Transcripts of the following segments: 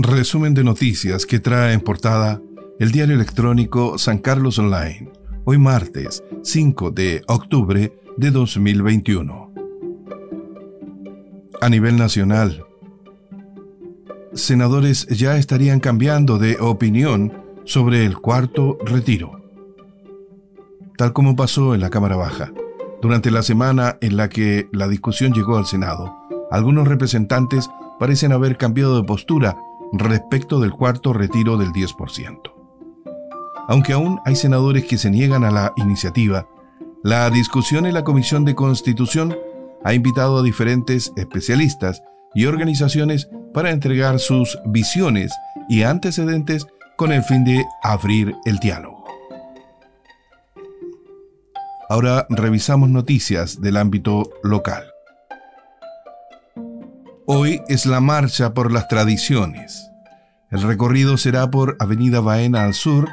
Resumen de noticias que trae en portada el diario electrónico San Carlos Online, hoy martes 5 de octubre de 2021. A nivel nacional, senadores ya estarían cambiando de opinión sobre el cuarto retiro, tal como pasó en la Cámara Baja. Durante la semana en la que la discusión llegó al Senado, algunos representantes parecen haber cambiado de postura respecto del cuarto retiro del 10%. Aunque aún hay senadores que se niegan a la iniciativa, la discusión en la Comisión de Constitución ha invitado a diferentes especialistas y organizaciones para entregar sus visiones y antecedentes con el fin de abrir el diálogo. Ahora revisamos noticias del ámbito local. Hoy es la marcha por las tradiciones. El recorrido será por Avenida Baena al sur,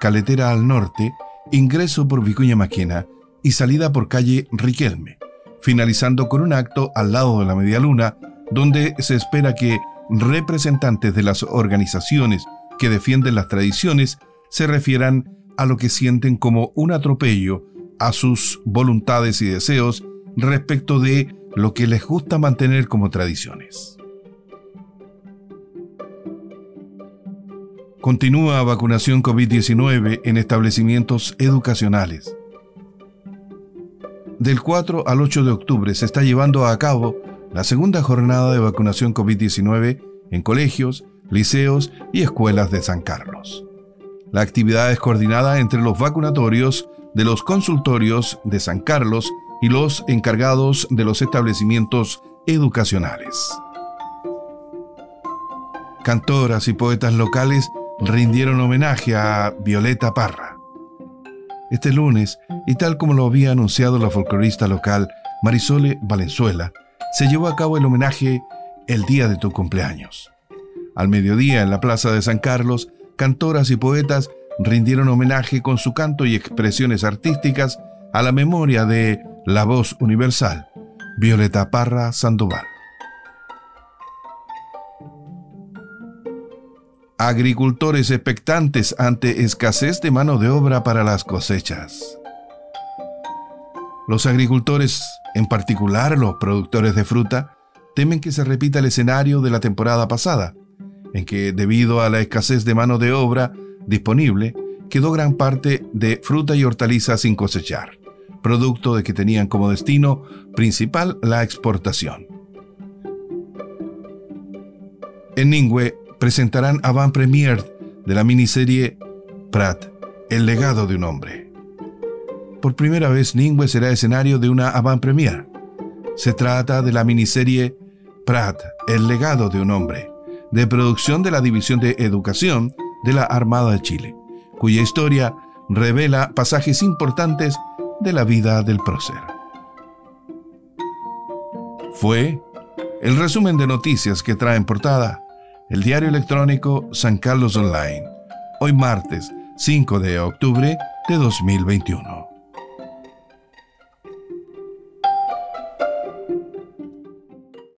Caletera al norte, ingreso por Vicuña Maquena y salida por calle Riquelme, finalizando con un acto al lado de la Media Luna, donde se espera que representantes de las organizaciones que defienden las tradiciones se refieran a lo que sienten como un atropello a sus voluntades y deseos respecto de lo que les gusta mantener como tradiciones. Continúa vacunación COVID-19 en establecimientos educacionales. Del 4 al 8 de octubre se está llevando a cabo la segunda jornada de vacunación COVID-19 en colegios, liceos y escuelas de San Carlos. La actividad es coordinada entre los vacunatorios de los consultorios de San Carlos y los encargados de los establecimientos educacionales. Cantoras y poetas locales rindieron homenaje a Violeta Parra. Este lunes, y tal como lo había anunciado la folclorista local Marisole Valenzuela, se llevó a cabo el homenaje el día de tu cumpleaños. Al mediodía, en la Plaza de San Carlos, cantoras y poetas rindieron homenaje con su canto y expresiones artísticas a la memoria de la voz universal, Violeta Parra Sandoval. Agricultores expectantes ante escasez de mano de obra para las cosechas. Los agricultores, en particular los productores de fruta, temen que se repita el escenario de la temporada pasada, en que debido a la escasez de mano de obra disponible, quedó gran parte de fruta y hortalizas sin cosechar producto de que tenían como destino principal la exportación. En Ningüe presentarán avant premier de la miniserie Prat, El legado de un hombre. Por primera vez Ningüe será escenario de una avant premier. Se trata de la miniserie Prat, El legado de un hombre, de producción de la División de Educación de la Armada de Chile, cuya historia revela pasajes importantes de la vida del prócer. Fue el resumen de noticias que trae en portada el diario electrónico San Carlos Online, hoy martes 5 de octubre de 2021.